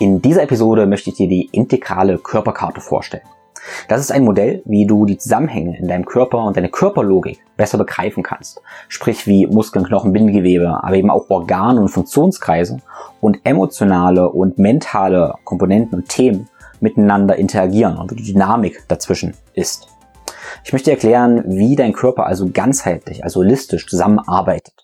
In dieser Episode möchte ich dir die integrale Körperkarte vorstellen. Das ist ein Modell, wie du die Zusammenhänge in deinem Körper und deine Körperlogik besser begreifen kannst. Sprich wie Muskeln, Knochen, Bindegewebe, aber eben auch Organe und Funktionskreise und emotionale und mentale Komponenten und Themen miteinander interagieren und wie die Dynamik dazwischen ist. Ich möchte erklären, wie dein Körper also ganzheitlich, also holistisch zusammenarbeitet.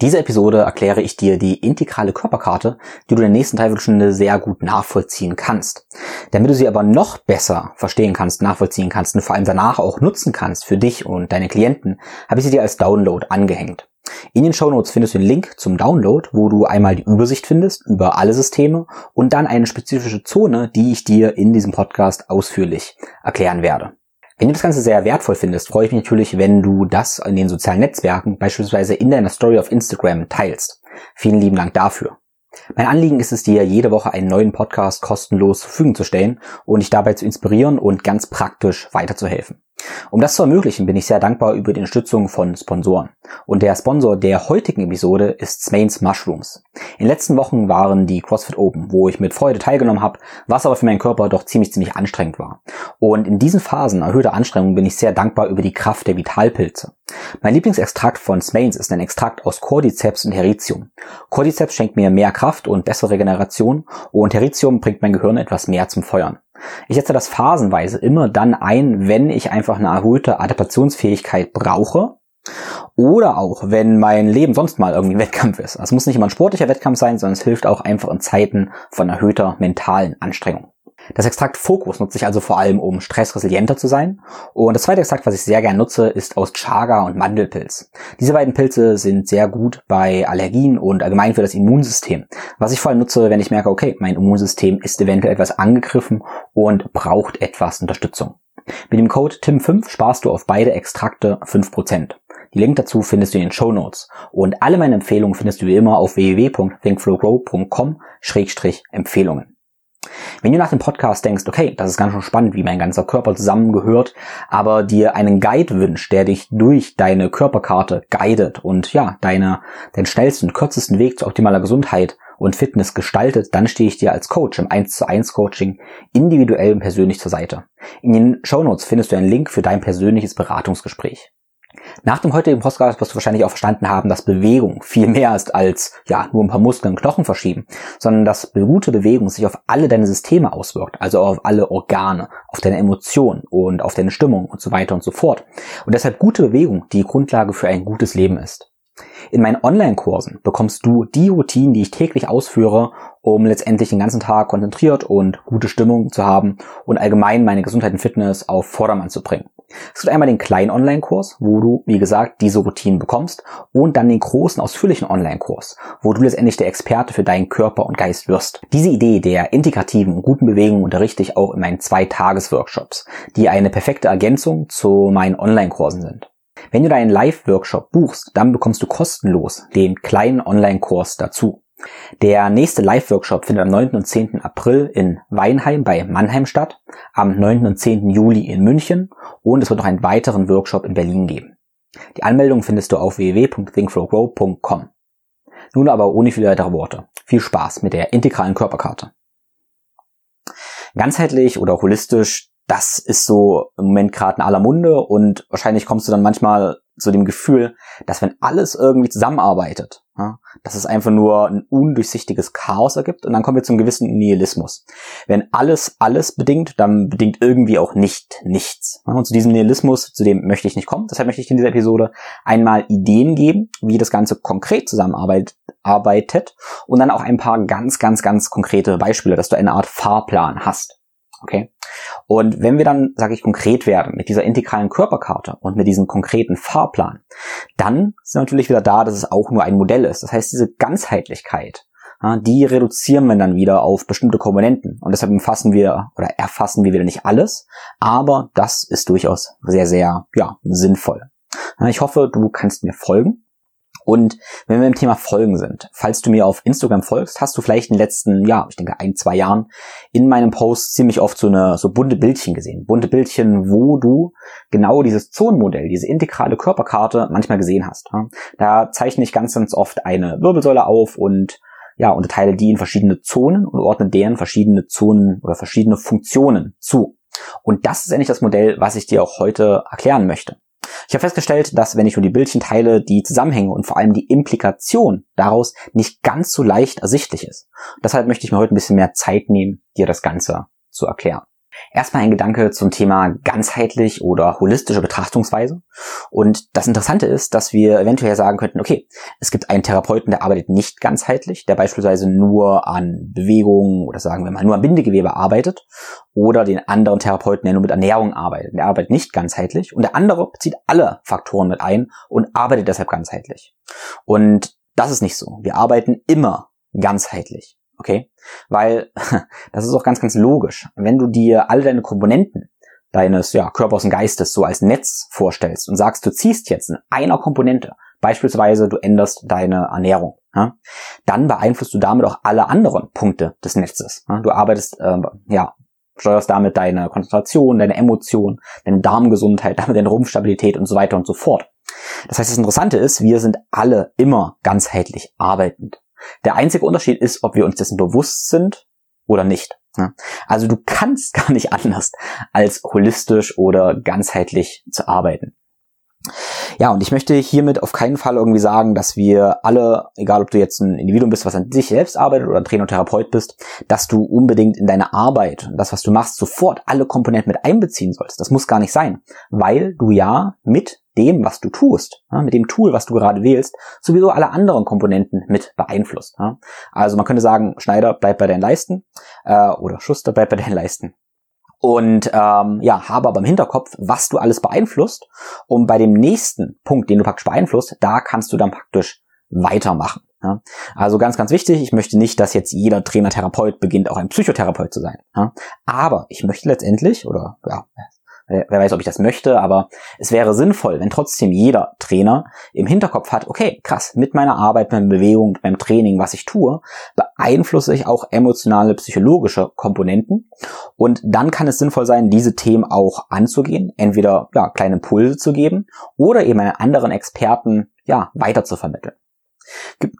Dieser Episode erkläre ich dir die integrale Körperkarte, die du in der nächsten Dreiviertelstunde sehr gut nachvollziehen kannst. Damit du sie aber noch besser verstehen kannst, nachvollziehen kannst und vor allem danach auch nutzen kannst für dich und deine Klienten, habe ich sie dir als Download angehängt. In den Shownotes findest du den Link zum Download, wo du einmal die Übersicht findest über alle Systeme und dann eine spezifische Zone, die ich dir in diesem Podcast ausführlich erklären werde. Wenn du das Ganze sehr wertvoll findest, freue ich mich natürlich, wenn du das in den sozialen Netzwerken, beispielsweise in deiner Story auf Instagram, teilst. Vielen lieben Dank dafür. Mein Anliegen ist es dir, jede Woche einen neuen Podcast kostenlos zur Verfügung zu stellen und dich dabei zu inspirieren und ganz praktisch weiterzuhelfen. Um das zu ermöglichen, bin ich sehr dankbar über die Unterstützung von Sponsoren. Und der Sponsor der heutigen Episode ist Smains Mushrooms. In den letzten Wochen waren die CrossFit Open, wo ich mit Freude teilgenommen habe, was aber für meinen Körper doch ziemlich, ziemlich anstrengend war. Und in diesen Phasen erhöhter Anstrengung bin ich sehr dankbar über die Kraft der Vitalpilze. Mein Lieblingsextrakt von Smains ist ein Extrakt aus Cordyceps und Heritium. Cordyceps schenkt mir mehr Kraft und bessere Regeneration und Heritium bringt mein Gehirn etwas mehr zum Feuern. Ich setze das phasenweise immer dann ein, wenn ich einfach eine erhöhte Adaptationsfähigkeit brauche. Oder auch, wenn mein Leben sonst mal irgendwie ein Wettkampf ist. Es muss nicht immer ein sportlicher Wettkampf sein, sondern es hilft auch einfach in Zeiten von erhöhter mentalen Anstrengung. Das Extrakt Fokus nutze ich also vor allem, um stressresilienter zu sein. Und das zweite Extrakt, was ich sehr gern nutze, ist aus Chaga und Mandelpilz. Diese beiden Pilze sind sehr gut bei Allergien und allgemein für das Immunsystem. Was ich vor allem nutze, wenn ich merke, okay, mein Immunsystem ist eventuell etwas angegriffen und braucht etwas Unterstützung. Mit dem Code TIM5 sparst du auf beide Extrakte 5%. Die Link dazu findest du in den Show Notes. Und alle meine Empfehlungen findest du wie immer auf www.thinkflowgrow.com-empfehlungen. Wenn du nach dem Podcast denkst, okay, das ist ganz schön spannend, wie mein ganzer Körper zusammengehört, aber dir einen Guide wünscht, der dich durch deine Körperkarte guidet und ja, deine, den schnellsten, kürzesten Weg zu optimaler Gesundheit und Fitness gestaltet, dann stehe ich dir als Coach im 1 zu 1 Coaching individuell und persönlich zur Seite. In den Show Notes findest du einen Link für dein persönliches Beratungsgespräch. Nach dem heutigen Podcast wirst du wahrscheinlich auch verstanden haben, dass Bewegung viel mehr ist als ja nur ein paar Muskeln und Knochen verschieben, sondern dass gute Bewegung sich auf alle deine Systeme auswirkt, also auf alle Organe, auf deine Emotionen und auf deine Stimmung und so weiter und so fort. Und deshalb gute Bewegung die Grundlage für ein gutes Leben ist. In meinen Online-Kursen bekommst du die Routinen, die ich täglich ausführe, um letztendlich den ganzen Tag konzentriert und gute Stimmung zu haben und allgemein meine Gesundheit und Fitness auf Vordermann zu bringen. Es gibt einmal den kleinen Online-Kurs, wo du, wie gesagt, diese Routinen bekommst und dann den großen, ausführlichen Online-Kurs, wo du letztendlich der Experte für deinen Körper und Geist wirst. Diese Idee der integrativen und guten Bewegung unterrichte ich auch in meinen zwei Tages-Workshops, die eine perfekte Ergänzung zu meinen Online-Kursen sind. Wenn du deinen Live-Workshop buchst, dann bekommst du kostenlos den kleinen Online-Kurs dazu. Der nächste Live-Workshop findet am 9. und 10. April in Weinheim bei Mannheim statt, am 9. und 10. Juli in München und es wird noch einen weiteren Workshop in Berlin geben. Die Anmeldung findest du auf www.thinkflowgrow.com. Nun aber ohne viele weitere Worte. Viel Spaß mit der integralen Körperkarte. Ganzheitlich oder holistisch, das ist so im Moment gerade in aller Munde und wahrscheinlich kommst du dann manchmal zu dem Gefühl, dass wenn alles irgendwie zusammenarbeitet, ja, dass es einfach nur ein undurchsichtiges Chaos ergibt und dann kommen wir zum gewissen Nihilismus. Wenn alles alles bedingt, dann bedingt irgendwie auch nicht nichts. Ja, und zu diesem Nihilismus, zu dem möchte ich nicht kommen. Deshalb möchte ich in dieser Episode einmal Ideen geben, wie das Ganze konkret zusammenarbeitet arbeitet und dann auch ein paar ganz, ganz, ganz konkrete Beispiele, dass du eine Art Fahrplan hast. Okay? Und wenn wir dann, sage ich, konkret werden mit dieser integralen Körperkarte und mit diesem konkreten Fahrplan, dann ist natürlich wieder da, dass es auch nur ein Modell ist. Das heißt, diese Ganzheitlichkeit, die reduzieren wir dann wieder auf bestimmte Komponenten. Und deshalb umfassen wir oder erfassen wir wieder nicht alles, aber das ist durchaus sehr, sehr ja, sinnvoll. Ich hoffe, du kannst mir folgen. Und wenn wir im Thema Folgen sind, falls du mir auf Instagram folgst, hast du vielleicht in den letzten, ja, ich denke ein, zwei Jahren in meinem Post ziemlich oft so eine, so bunte Bildchen gesehen. Bunte Bildchen, wo du genau dieses Zonenmodell, diese integrale Körperkarte manchmal gesehen hast. Da zeichne ich ganz, ganz oft eine Wirbelsäule auf und ja, unterteile die in verschiedene Zonen und ordne deren verschiedene Zonen oder verschiedene Funktionen zu. Und das ist endlich das Modell, was ich dir auch heute erklären möchte. Ich habe festgestellt, dass wenn ich nur die Bildchen teile, die Zusammenhänge und vor allem die Implikation daraus nicht ganz so leicht ersichtlich ist. deshalb möchte ich mir heute ein bisschen mehr Zeit nehmen, dir das Ganze zu erklären. Erstmal ein Gedanke zum Thema ganzheitlich oder holistische Betrachtungsweise. Und das Interessante ist, dass wir eventuell sagen könnten, okay, es gibt einen Therapeuten, der arbeitet nicht ganzheitlich, der beispielsweise nur an Bewegungen oder sagen wir mal nur an Bindegewebe arbeitet. Oder den anderen Therapeuten, der nur mit Ernährung arbeitet. Der arbeitet nicht ganzheitlich. Und der andere bezieht alle Faktoren mit ein und arbeitet deshalb ganzheitlich. Und das ist nicht so. Wir arbeiten immer ganzheitlich. Okay? Weil das ist auch ganz, ganz logisch. Wenn du dir alle deine Komponenten deines ja, Körpers und Geistes so als Netz vorstellst und sagst, du ziehst jetzt in einer Komponente, beispielsweise du änderst deine Ernährung, ja, dann beeinflusst du damit auch alle anderen Punkte des Netzes. Ja. Du arbeitest, äh, ja, steuerst damit deine Konzentration, deine Emotion, deine Darmgesundheit, damit deine Rumpfstabilität und so weiter und so fort. Das heißt, das Interessante ist, wir sind alle immer ganzheitlich arbeitend. Der einzige Unterschied ist, ob wir uns dessen bewusst sind oder nicht. Also du kannst gar nicht anders, als holistisch oder ganzheitlich zu arbeiten. Ja, und ich möchte hiermit auf keinen Fall irgendwie sagen, dass wir alle, egal ob du jetzt ein Individuum bist, was an sich selbst arbeitet oder ein Trainer und Therapeut bist, dass du unbedingt in deine Arbeit, das, was du machst, sofort alle Komponenten mit einbeziehen sollst. Das muss gar nicht sein, weil du ja mit dem, was du tust, mit dem Tool, was du gerade wählst, sowieso alle anderen Komponenten mit beeinflusst. Also man könnte sagen, Schneider bleibt bei deinen Leisten äh, oder Schuster bleibt bei deinen Leisten und ähm, ja, habe aber im Hinterkopf, was du alles beeinflusst. Und bei dem nächsten Punkt, den du praktisch beeinflusst, da kannst du dann praktisch weitermachen. Ja? Also ganz, ganz wichtig, ich möchte nicht, dass jetzt jeder Trainer, Therapeut beginnt, auch ein Psychotherapeut zu sein. Ja? Aber ich möchte letztendlich, oder ja, wer weiß, ob ich das möchte, aber es wäre sinnvoll, wenn trotzdem jeder Trainer im Hinterkopf hat, okay, krass, mit meiner Arbeit, meiner Bewegung, beim Training, was ich tue, beeinflusse ich auch emotionale, psychologische Komponenten. Und dann kann es sinnvoll sein, diese Themen auch anzugehen, entweder ja, kleine Impulse zu geben oder eben einen anderen Experten ja, weiter zu vermitteln.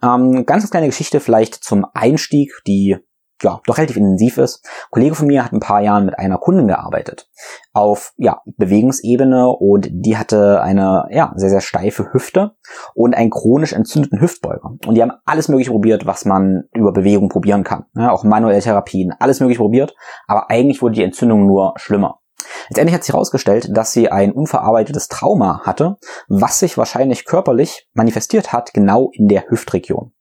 Ähm, ganz kleine Geschichte vielleicht zum Einstieg, die ja, doch relativ intensiv ist. Ein Kollege von mir hat ein paar Jahren mit einer Kundin gearbeitet auf ja, Bewegungsebene und die hatte eine ja, sehr, sehr steife Hüfte und einen chronisch entzündeten Hüftbeuger. Und die haben alles mögliche probiert, was man über Bewegung probieren kann. Ja, auch manuelle Therapien, alles mögliche probiert, aber eigentlich wurde die Entzündung nur schlimmer. Letztendlich hat sich herausgestellt, dass sie ein unverarbeitetes Trauma hatte, was sich wahrscheinlich körperlich manifestiert hat, genau in der Hüftregion.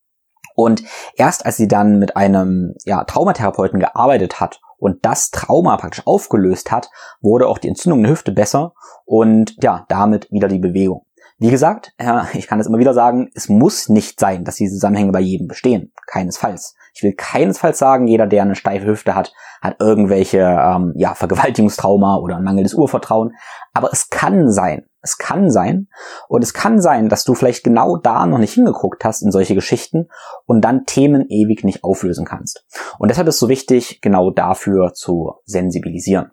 Und erst als sie dann mit einem ja, Traumatherapeuten gearbeitet hat und das Trauma praktisch aufgelöst hat, wurde auch die Entzündung der Hüfte besser und ja, damit wieder die Bewegung. Wie gesagt, ich kann es immer wieder sagen, es muss nicht sein, dass diese Zusammenhänge bei jedem bestehen. Keinesfalls. Ich will keinesfalls sagen, jeder, der eine steife Hüfte hat, hat irgendwelche ähm, ja, Vergewaltigungstrauma oder ein mangelndes Urvertrauen. Aber es kann sein, es kann sein. Und es kann sein, dass du vielleicht genau da noch nicht hingeguckt hast in solche Geschichten und dann Themen ewig nicht auflösen kannst. Und deshalb ist es so wichtig, genau dafür zu sensibilisieren.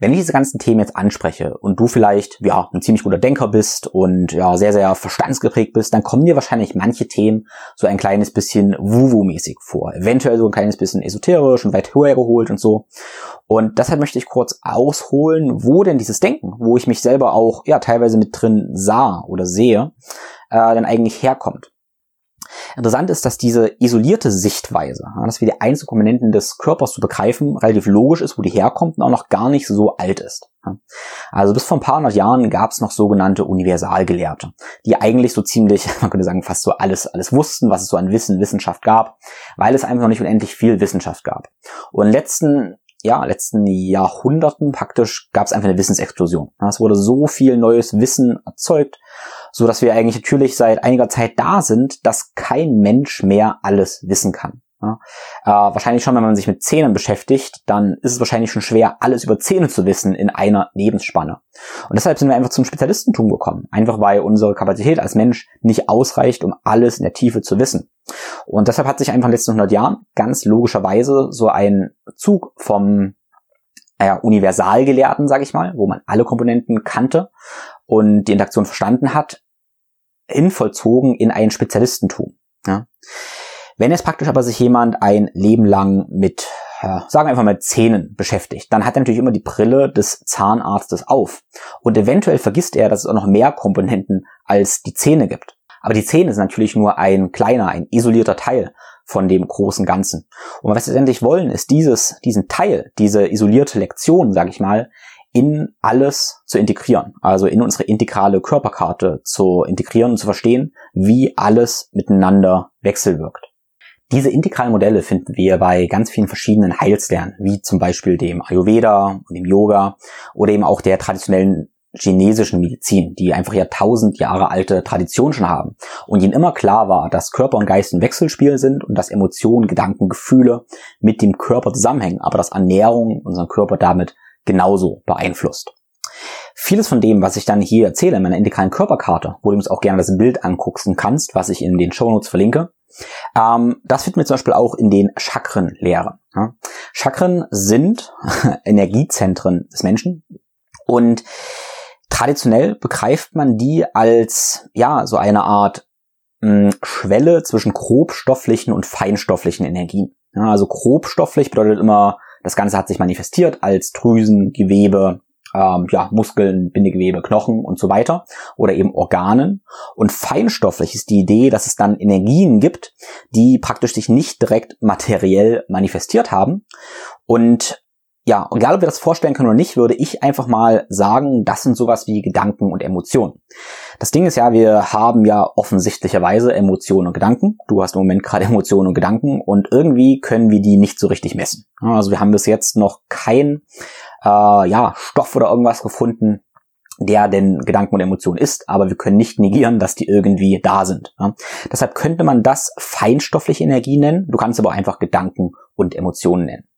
Wenn ich diese ganzen Themen jetzt anspreche und du vielleicht ja ein ziemlich guter Denker bist und ja sehr sehr verstandsgeprägt bist, dann kommen dir wahrscheinlich manche Themen so ein kleines bisschen wuwu-mäßig vor, eventuell so ein kleines bisschen esoterisch und weit höher geholt und so. Und deshalb möchte ich kurz ausholen, wo denn dieses Denken, wo ich mich selber auch ja teilweise mit drin sah oder sehe, äh, denn eigentlich herkommt. Interessant ist, dass diese isolierte Sichtweise, dass wir die Einzelkomponenten des Körpers zu begreifen, relativ logisch ist, wo die herkommt und auch noch gar nicht so alt ist. Also bis vor ein paar hundert Jahren gab es noch sogenannte Universalgelehrte, die eigentlich so ziemlich, man könnte sagen, fast so alles, alles wussten, was es so an Wissen, Wissenschaft gab, weil es einfach noch nicht unendlich viel Wissenschaft gab. Und in letzten ja, letzten Jahrhunderten praktisch gab es einfach eine Wissensexplosion. Es wurde so viel neues Wissen erzeugt, so dass wir eigentlich natürlich seit einiger Zeit da sind, dass kein Mensch mehr alles wissen kann. Ja, äh, wahrscheinlich schon, wenn man sich mit Zähnen beschäftigt, dann ist es wahrscheinlich schon schwer, alles über Zähne zu wissen in einer Lebensspanne. Und deshalb sind wir einfach zum Spezialistentum gekommen. Einfach weil unsere Kapazität als Mensch nicht ausreicht, um alles in der Tiefe zu wissen. Und deshalb hat sich einfach in den letzten 100 Jahren ganz logischerweise so ein Zug vom äh, Universalgelehrten, sage ich mal, wo man alle Komponenten kannte und die Interaktion verstanden hat, in vollzogen in ein Spezialistentum. Ja. Wenn jetzt praktisch aber sich jemand ein Leben lang mit, ja, sagen wir einfach mal Zähnen beschäftigt, dann hat er natürlich immer die Brille des Zahnarztes auf. Und eventuell vergisst er, dass es auch noch mehr Komponenten als die Zähne gibt. Aber die Zähne sind natürlich nur ein kleiner, ein isolierter Teil von dem großen Ganzen. Und was wir letztendlich wollen, ist dieses, diesen Teil, diese isolierte Lektion, sage ich mal, in alles zu integrieren, also in unsere integrale Körperkarte zu integrieren und zu verstehen, wie alles miteinander wechselwirkt. Diese integralen Modelle finden wir bei ganz vielen verschiedenen Heilslernen, wie zum Beispiel dem Ayurveda und dem Yoga oder eben auch der traditionellen chinesischen Medizin, die einfach ja tausend Jahre alte Tradition schon haben und ihnen immer klar war, dass Körper und Geist ein Wechselspiel sind und dass Emotionen, Gedanken, Gefühle mit dem Körper zusammenhängen, aber dass Ernährung unseren Körper damit genauso beeinflusst. Vieles von dem, was ich dann hier erzähle in meiner integralen Körperkarte, wo du uns auch gerne das Bild angucken kannst, was ich in den Shownotes verlinke, ähm, das finden wir zum Beispiel auch in den Chakrenlehren. Ja. Chakren sind Energiezentren des Menschen und traditionell begreift man die als ja so eine Art mh, Schwelle zwischen grobstofflichen und feinstofflichen Energien. Ja, also grobstofflich bedeutet immer, das Ganze hat sich manifestiert als Drüsen, Gewebe, ähm, ja, Muskeln, Bindegewebe, Knochen und so weiter oder eben Organen. Und feinstofflich ist die Idee, dass es dann Energien gibt, die praktisch sich nicht direkt materiell manifestiert haben. Und ja, egal ob wir das vorstellen können oder nicht, würde ich einfach mal sagen, das sind sowas wie Gedanken und Emotionen. Das Ding ist ja, wir haben ja offensichtlicherweise Emotionen und Gedanken. Du hast im Moment gerade Emotionen und Gedanken und irgendwie können wir die nicht so richtig messen. Also wir haben bis jetzt noch kein äh, ja, Stoff oder irgendwas gefunden, der denn Gedanken und Emotionen ist, aber wir können nicht negieren, dass die irgendwie da sind. Ja. Deshalb könnte man das feinstoffliche Energie nennen, du kannst aber einfach Gedanken und Emotionen nennen.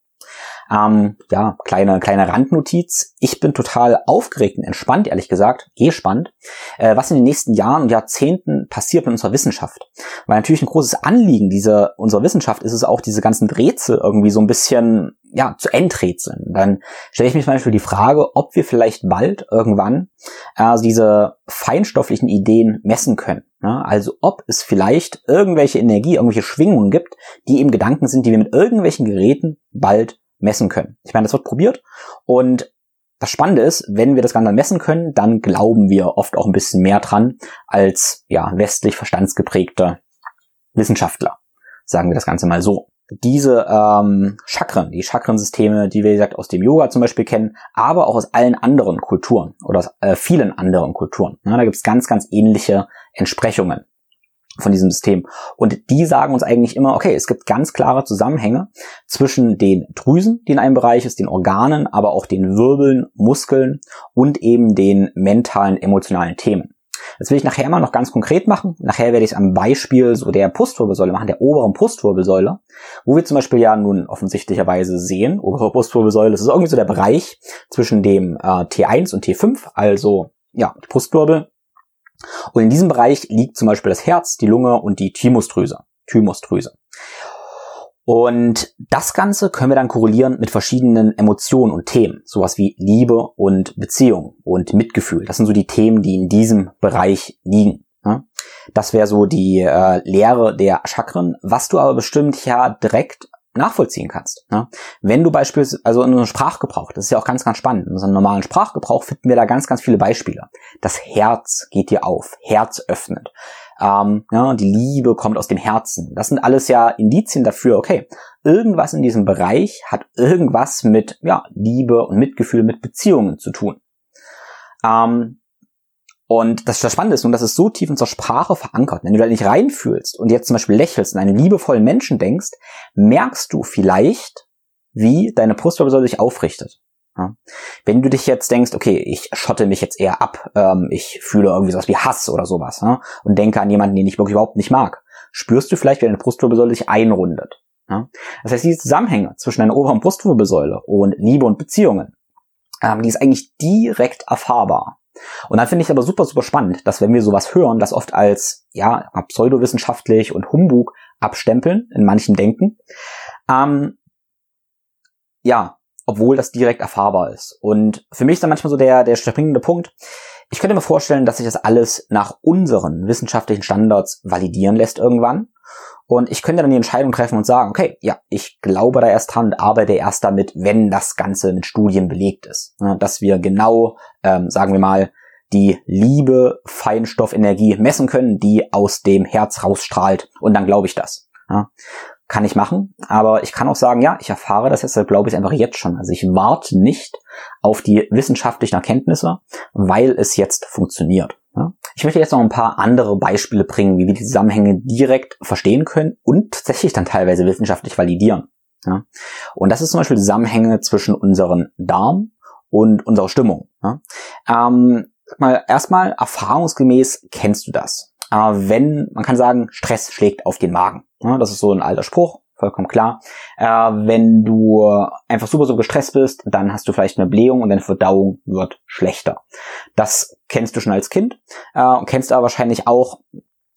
Ähm, ja, kleine, kleine Randnotiz. Ich bin total aufgeregt und entspannt, ehrlich gesagt, gespannt, äh, was in den nächsten Jahren und Jahrzehnten passiert mit unserer Wissenschaft. Weil natürlich ein großes Anliegen dieser, unserer Wissenschaft ist es auch, diese ganzen Rätsel irgendwie so ein bisschen, ja, zu enträtseln. Dann stelle ich mich zum Beispiel die Frage, ob wir vielleicht bald irgendwann äh, diese feinstofflichen Ideen messen können. Ne? Also ob es vielleicht irgendwelche Energie, irgendwelche Schwingungen gibt, die eben Gedanken sind, die wir mit irgendwelchen Geräten bald messen können. Ich meine, das wird probiert und das Spannende ist, wenn wir das Ganze messen können, dann glauben wir oft auch ein bisschen mehr dran als ja westlich verstandsgeprägte Wissenschaftler. Sagen wir das Ganze mal so. Diese ähm, Chakren, die Chakrensysteme, die wir wie gesagt aus dem Yoga zum Beispiel kennen, aber auch aus allen anderen Kulturen oder aus äh, vielen anderen Kulturen. Ja, da gibt es ganz, ganz ähnliche Entsprechungen von diesem System. Und die sagen uns eigentlich immer, okay, es gibt ganz klare Zusammenhänge zwischen den Drüsen, die in einem Bereich ist, den Organen, aber auch den Wirbeln, Muskeln und eben den mentalen, emotionalen Themen. Das will ich nachher mal noch ganz konkret machen. Nachher werde ich es am Beispiel so der Brustwirbelsäule machen, der oberen Brustwirbelsäule, wo wir zum Beispiel ja nun offensichtlicherweise sehen, obere Brustwirbelsäule, das ist irgendwie so der Bereich zwischen dem äh, T1 und T5, also ja, Brustwirbel und in diesem Bereich liegt zum Beispiel das Herz, die Lunge und die Thymusdrüse. Thymusdrüse. Und das Ganze können wir dann korrelieren mit verschiedenen Emotionen und Themen, sowas wie Liebe und Beziehung und Mitgefühl. Das sind so die Themen, die in diesem Bereich liegen. Das wäre so die äh, Lehre der Chakren, was du aber bestimmt ja direkt nachvollziehen kannst. Ne? Wenn du beispielsweise, also in unserem Sprachgebrauch, das ist ja auch ganz, ganz spannend, in unserem normalen Sprachgebrauch finden wir da ganz, ganz viele Beispiele. Das Herz geht dir auf, Herz öffnet. Ähm, ja, die Liebe kommt aus dem Herzen. Das sind alles ja Indizien dafür, okay, irgendwas in diesem Bereich hat irgendwas mit ja, Liebe und Mitgefühl, mit Beziehungen zu tun. Ähm, und das, das Spannende ist nun, dass es so tief in unserer Sprache verankert. Wenn du da nicht reinfühlst und jetzt zum Beispiel lächelst und einen liebevollen Menschen denkst, merkst du vielleicht, wie deine Brustwirbelsäule sich aufrichtet. Ja. Wenn du dich jetzt denkst, okay, ich schotte mich jetzt eher ab, ähm, ich fühle irgendwie sowas wie Hass oder sowas ja, und denke an jemanden, den ich wirklich überhaupt nicht mag, spürst du vielleicht, wie deine Brustwirbelsäule sich einrundet. Ja. Das heißt, diese Zusammenhänge zwischen deiner oberen Brustwirbelsäule und Liebe und Beziehungen, ähm, die ist eigentlich direkt erfahrbar. Und dann finde ich aber super, super spannend, dass wenn wir sowas hören, das oft als ja pseudowissenschaftlich und Humbug abstempeln in manchen Denken. Ähm, ja, obwohl das direkt erfahrbar ist. Und für mich ist dann manchmal so der, der springende Punkt. Ich könnte mir vorstellen, dass sich das alles nach unseren wissenschaftlichen Standards validieren lässt irgendwann. Und ich könnte dann die Entscheidung treffen und sagen, okay, ja, ich glaube da erst dran und arbeite erst damit, wenn das Ganze mit Studien belegt ist. Dass wir genau, ähm, sagen wir mal, die Liebe, Feinstoffenergie messen können, die aus dem Herz rausstrahlt. Und dann glaube ich das. Ja kann ich machen. Aber ich kann auch sagen, ja, ich erfahre das jetzt, glaube ich, einfach jetzt schon. Also ich warte nicht auf die wissenschaftlichen Erkenntnisse, weil es jetzt funktioniert. Ich möchte jetzt noch ein paar andere Beispiele bringen, wie wir die Zusammenhänge direkt verstehen können und tatsächlich dann teilweise wissenschaftlich validieren. Und das ist zum Beispiel Zusammenhänge zwischen unserem Darm und unserer Stimmung. Ähm, mal, erstmal erfahrungsgemäß kennst du das. Äh, wenn, man kann sagen, Stress schlägt auf den Magen. Das ist so ein alter Spruch, vollkommen klar. Äh, wenn du einfach super, super gestresst bist, dann hast du vielleicht eine Blähung und deine Verdauung wird schlechter. Das kennst du schon als Kind äh, kennst aber wahrscheinlich auch,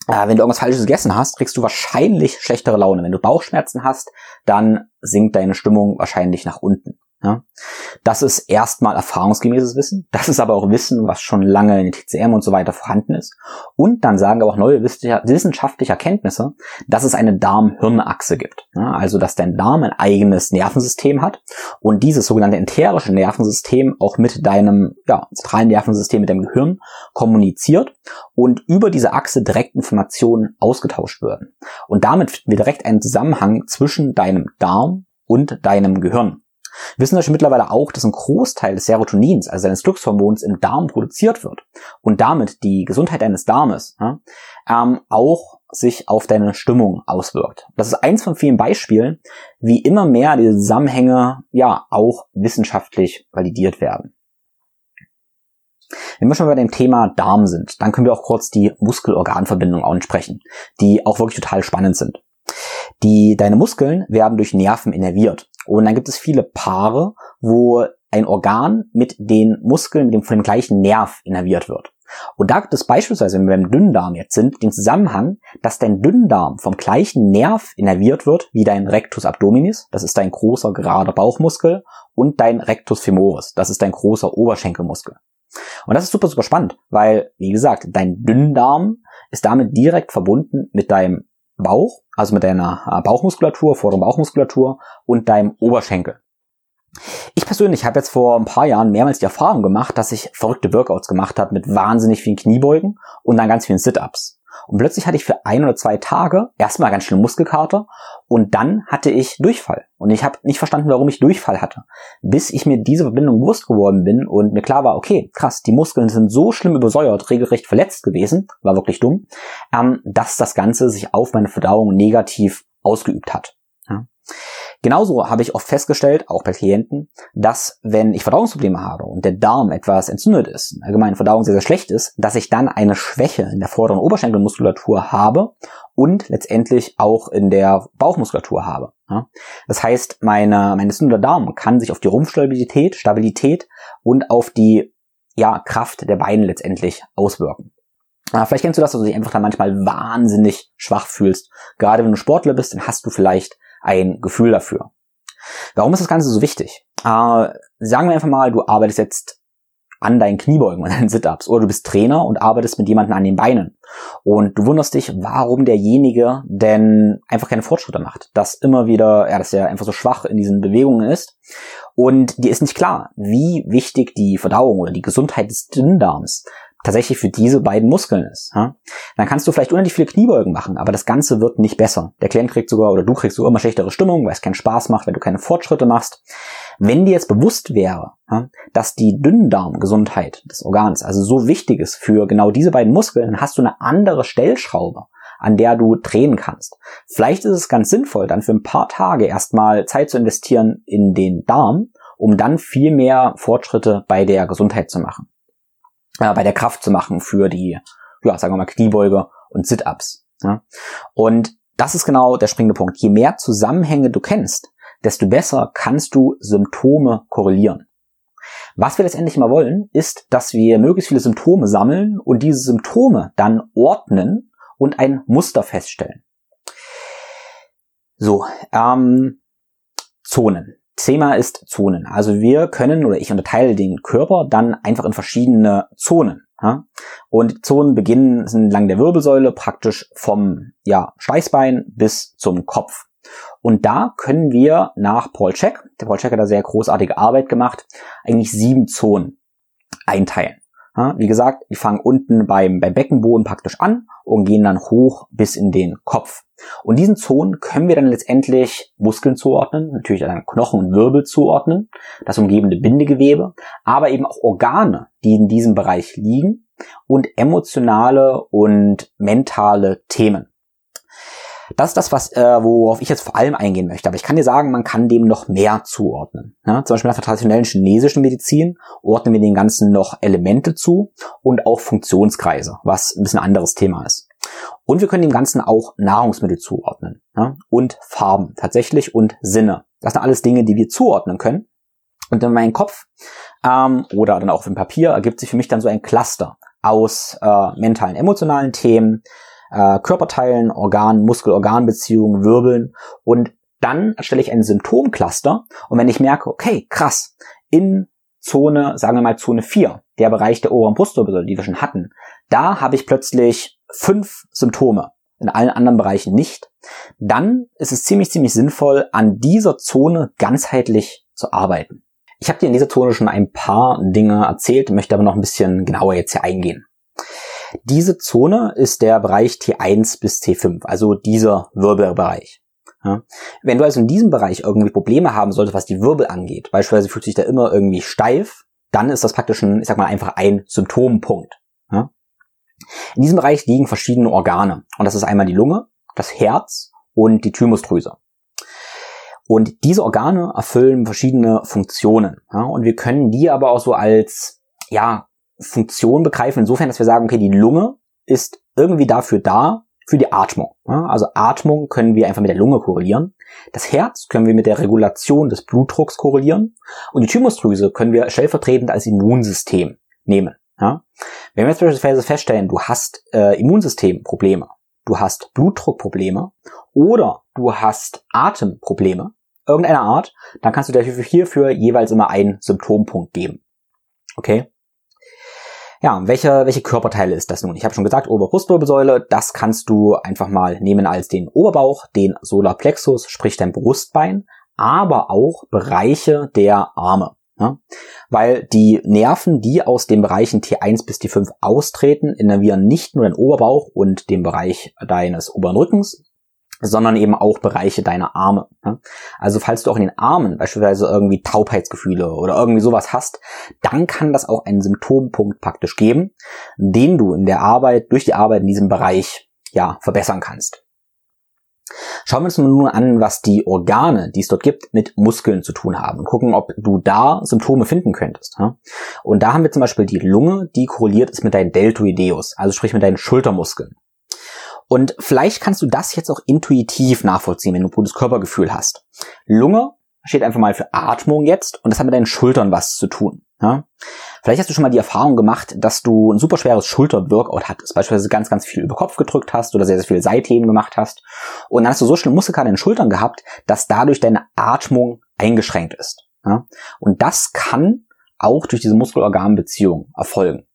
äh, wenn du irgendwas Falsches gegessen hast, kriegst du wahrscheinlich schlechtere Laune. Wenn du Bauchschmerzen hast, dann sinkt deine Stimmung wahrscheinlich nach unten. Ja? Das ist erstmal erfahrungsgemäßes Wissen. Das ist aber auch Wissen, was schon lange in TCM und so weiter vorhanden ist. Und dann sagen aber auch neue wissenschaftliche Erkenntnisse, dass es eine Darm-Hirn-Achse gibt. Ja? Also, dass dein Darm ein eigenes Nervensystem hat und dieses sogenannte enterische Nervensystem auch mit deinem ja, zentralen Nervensystem, mit dem Gehirn kommuniziert und über diese Achse direkt Informationen ausgetauscht werden. Und damit finden wir direkt einen Zusammenhang zwischen deinem Darm und deinem Gehirn. Wir wissen natürlich mittlerweile auch, dass ein Großteil des Serotonins, also deines Glückshormons, im Darm produziert wird und damit die Gesundheit deines Darmes ja, ähm, auch sich auf deine Stimmung auswirkt. Das ist eins von vielen Beispielen, wie immer mehr diese Zusammenhänge ja auch wissenschaftlich validiert werden. Wenn wir schon bei dem Thema Darm sind, dann können wir auch kurz die Muskelorganverbindungen ansprechen, die auch wirklich total spannend sind. Die, deine Muskeln werden durch Nerven innerviert. Und dann gibt es viele Paare, wo ein Organ mit den Muskeln, mit dem, von dem gleichen Nerv innerviert wird. Und da gibt es beispielsweise, wenn wir beim Dünndarm jetzt sind, den Zusammenhang, dass dein Dünndarm vom gleichen Nerv innerviert wird wie dein Rectus abdominis, das ist dein großer gerader Bauchmuskel, und dein Rectus femoris, das ist dein großer Oberschenkelmuskel. Und das ist super, super spannend, weil, wie gesagt, dein Dünndarm ist damit direkt verbunden mit deinem Bauch, also mit deiner äh, Bauchmuskulatur, vorderen Bauchmuskulatur und deinem Oberschenkel. Ich persönlich habe jetzt vor ein paar Jahren mehrmals die Erfahrung gemacht, dass ich verrückte Workouts gemacht habe mit wahnsinnig vielen Kniebeugen und dann ganz vielen Sit-ups. Und plötzlich hatte ich für ein oder zwei Tage erstmal ganz schön Muskelkater und dann hatte ich Durchfall. Und ich habe nicht verstanden, warum ich Durchfall hatte. Bis ich mir diese Verbindung bewusst geworden bin und mir klar war, okay, krass, die Muskeln sind so schlimm übersäuert, regelrecht verletzt gewesen, war wirklich dumm, ähm, dass das Ganze sich auf meine Verdauung negativ ausgeübt hat. Ja. Genauso habe ich oft festgestellt, auch bei Klienten, dass wenn ich Verdauungsprobleme habe und der Darm etwas entzündet ist, allgemein Verdauung sehr, sehr schlecht ist, dass ich dann eine Schwäche in der vorderen Oberschenkelmuskulatur habe und letztendlich auch in der Bauchmuskulatur habe. Das heißt, meine, mein entzündeter Darm kann sich auf die Rumpfstabilität, Stabilität und auf die ja, Kraft der Beine letztendlich auswirken. Vielleicht kennst du das, dass du dich einfach dann manchmal wahnsinnig schwach fühlst. Gerade wenn du Sportler bist, dann hast du vielleicht ein Gefühl dafür. Warum ist das Ganze so wichtig? Äh, sagen wir einfach mal, du arbeitest jetzt an deinen Kniebeugen und deinen Sit-Ups oder du bist Trainer und arbeitest mit jemandem an den Beinen und du wunderst dich, warum derjenige denn einfach keine Fortschritte macht, dass immer wieder, ja, dass er einfach so schwach in diesen Bewegungen ist und dir ist nicht klar, wie wichtig die Verdauung oder die Gesundheit des Dünndarms tatsächlich für diese beiden Muskeln ist. Ja? Dann kannst du vielleicht unendlich viele Kniebeugen machen, aber das Ganze wird nicht besser. Der Klient kriegt sogar oder du kriegst sogar immer schlechtere Stimmung, weil es keinen Spaß macht, wenn du keine Fortschritte machst. Wenn dir jetzt bewusst wäre, ja, dass die Dünndarmgesundheit des Organs also so wichtig ist für genau diese beiden Muskeln, dann hast du eine andere Stellschraube an der du drehen kannst. Vielleicht ist es ganz sinnvoll, dann für ein paar Tage erstmal Zeit zu investieren in den Darm, um dann viel mehr Fortschritte bei der Gesundheit zu machen. Äh, bei der Kraft zu machen für die, ja, sagen wir mal, Kniebeuge und Sit-Ups. Ja. Und das ist genau der springende Punkt. Je mehr Zusammenhänge du kennst, desto besser kannst du Symptome korrelieren. Was wir letztendlich mal wollen, ist, dass wir möglichst viele Symptome sammeln und diese Symptome dann ordnen und ein Muster feststellen. So, ähm, Zonen. Thema ist Zonen. Also wir können oder ich unterteile den Körper dann einfach in verschiedene Zonen. Ja? Und Zonen beginnen entlang der Wirbelsäule praktisch vom ja, Steißbein bis zum Kopf. Und da können wir nach Paul Check, der Paul Check hat da sehr großartige Arbeit gemacht, eigentlich sieben Zonen einteilen. Wie gesagt, die fangen unten beim, beim Beckenboden praktisch an und gehen dann hoch bis in den Kopf. Und diesen Zonen können wir dann letztendlich Muskeln zuordnen, natürlich dann Knochen und Wirbel zuordnen, das umgebende Bindegewebe, aber eben auch Organe, die in diesem Bereich liegen und emotionale und mentale Themen. Das ist das, was, äh, worauf ich jetzt vor allem eingehen möchte. Aber ich kann dir sagen, man kann dem noch mehr zuordnen. Ja, zum Beispiel nach der traditionellen chinesischen Medizin ordnen wir den Ganzen noch Elemente zu und auch Funktionskreise, was ein bisschen anderes Thema ist. Und wir können dem Ganzen auch Nahrungsmittel zuordnen ja, und Farben tatsächlich und Sinne. Das sind alles Dinge, die wir zuordnen können. Und in meinem Kopf ähm, oder dann auch dem Papier ergibt sich für mich dann so ein Cluster aus äh, mentalen, emotionalen Themen, äh, Körperteilen, Organen, Muskel-Organ-Beziehungen, Wirbeln und dann erstelle ich ein Symptomcluster und wenn ich merke, okay, krass, in Zone, sagen wir mal Zone 4, der Bereich der oberen Brustwirbelsäule, die wir schon hatten, da habe ich plötzlich fünf Symptome, in allen anderen Bereichen nicht, dann ist es ziemlich, ziemlich sinnvoll, an dieser Zone ganzheitlich zu arbeiten. Ich habe dir in dieser Zone schon ein paar Dinge erzählt, möchte aber noch ein bisschen genauer jetzt hier eingehen. Diese Zone ist der Bereich T1 bis T5, also dieser Wirbelbereich. Ja. Wenn du also in diesem Bereich irgendwie Probleme haben solltest, was die Wirbel angeht, beispielsweise fühlt sich da immer irgendwie steif, dann ist das praktisch ein, ich sag mal, einfach ein Symptompunkt. Ja. In diesem Bereich liegen verschiedene Organe. Und das ist einmal die Lunge, das Herz und die Thymusdrüse. Und diese Organe erfüllen verschiedene Funktionen. Ja, und wir können die aber auch so als, ja, Funktion begreifen, insofern, dass wir sagen, okay, die Lunge ist irgendwie dafür da, für die Atmung. Also Atmung können wir einfach mit der Lunge korrelieren. Das Herz können wir mit der Regulation des Blutdrucks korrelieren. Und die Thymusdrüse können wir stellvertretend als Immunsystem nehmen. Wenn wir jetzt beispielsweise feststellen, du hast äh, Immunsystemprobleme, du hast Blutdruckprobleme oder du hast Atemprobleme irgendeiner Art, dann kannst du dir hierfür jeweils immer einen Symptompunkt geben. Okay? Ja, welche, welche Körperteile ist das nun? Ich habe schon gesagt, Oberbrustwirbelsäule, das kannst du einfach mal nehmen als den Oberbauch, den Solarplexus, sprich dein Brustbein, aber auch Bereiche der Arme. Ja? Weil die Nerven, die aus den Bereichen T1 bis T5 austreten, innervieren nicht nur den Oberbauch und den Bereich deines oberen Rückens, sondern eben auch Bereiche deiner Arme. Ja? Also falls du auch in den Armen beispielsweise irgendwie Taubheitsgefühle oder irgendwie sowas hast, dann kann das auch einen Symptompunkt praktisch geben, den du in der Arbeit, durch die Arbeit in diesem Bereich ja verbessern kannst. Schauen wir uns nun an, was die Organe, die es dort gibt, mit Muskeln zu tun haben und gucken, ob du da Symptome finden könntest. Und da haben wir zum Beispiel die Lunge, die korreliert ist mit deinen Deltoideus, also sprich mit deinen Schultermuskeln. Und vielleicht kannst du das jetzt auch intuitiv nachvollziehen, wenn du ein gutes Körpergefühl hast. Lunge steht einfach mal für Atmung jetzt und das hat mit deinen Schultern was zu tun. Ja? Vielleicht hast du schon mal die Erfahrung gemacht, dass du ein super schweres Schulter-Workout hattest, beispielsweise ganz, ganz viel über Kopf gedrückt hast oder sehr, sehr viel Seitheben gemacht hast und dann hast du so schnell Muskelkater in den Schultern gehabt, dass dadurch deine Atmung eingeschränkt ist. Ja? Und das kann auch durch diese Muskelorganbeziehung erfolgen.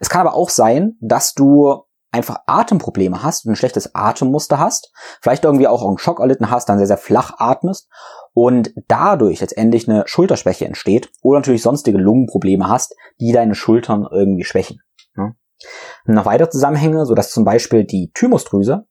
Es kann aber auch sein, dass du einfach Atemprobleme hast ein schlechtes Atemmuster hast, vielleicht irgendwie auch einen Schock erlitten hast, dann sehr, sehr flach atmest und dadurch letztendlich eine Schulterschwäche entsteht oder natürlich sonstige Lungenprobleme hast, die deine Schultern irgendwie schwächen. Ja. Noch weitere Zusammenhänge, so dass zum Beispiel die Thymusdrüse,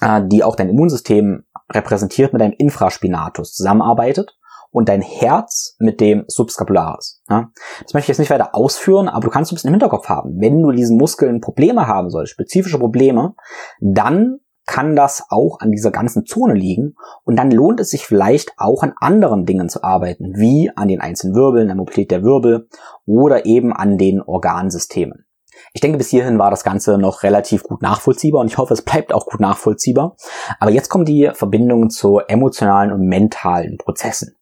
äh, die auch dein Immunsystem repräsentiert, mit deinem Infraspinatus zusammenarbeitet und dein Herz mit dem Subscapularis. Ja? Das möchte ich jetzt nicht weiter ausführen, aber du kannst ein bisschen im Hinterkopf haben. Wenn du diesen Muskeln Probleme haben sollst, spezifische Probleme, dann kann das auch an dieser ganzen Zone liegen und dann lohnt es sich vielleicht auch an anderen Dingen zu arbeiten, wie an den einzelnen Wirbeln, der Mobilität der Wirbel oder eben an den Organsystemen. Ich denke, bis hierhin war das Ganze noch relativ gut nachvollziehbar und ich hoffe, es bleibt auch gut nachvollziehbar. Aber jetzt kommen die Verbindungen zu emotionalen und mentalen Prozessen.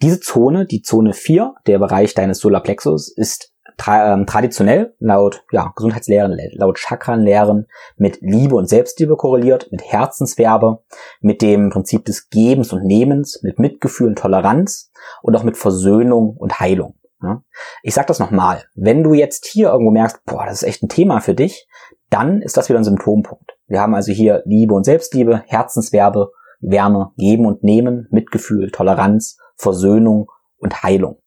Diese Zone, die Zone 4, der Bereich deines Solarplexus, ist tra ähm, traditionell laut ja, Gesundheitslehren, laut Chakranlehren mit Liebe und Selbstliebe korreliert, mit Herzenswerbe, mit dem Prinzip des Gebens und Nehmens, mit Mitgefühl und Toleranz und auch mit Versöhnung und Heilung. Ja? Ich sag das nochmal, wenn du jetzt hier irgendwo merkst, boah, das ist echt ein Thema für dich, dann ist das wieder ein Symptompunkt. Wir haben also hier Liebe und Selbstliebe, Herzenswerbe, Wärme, Geben und Nehmen, Mitgefühl, Toleranz, Versöhnung und Heilung.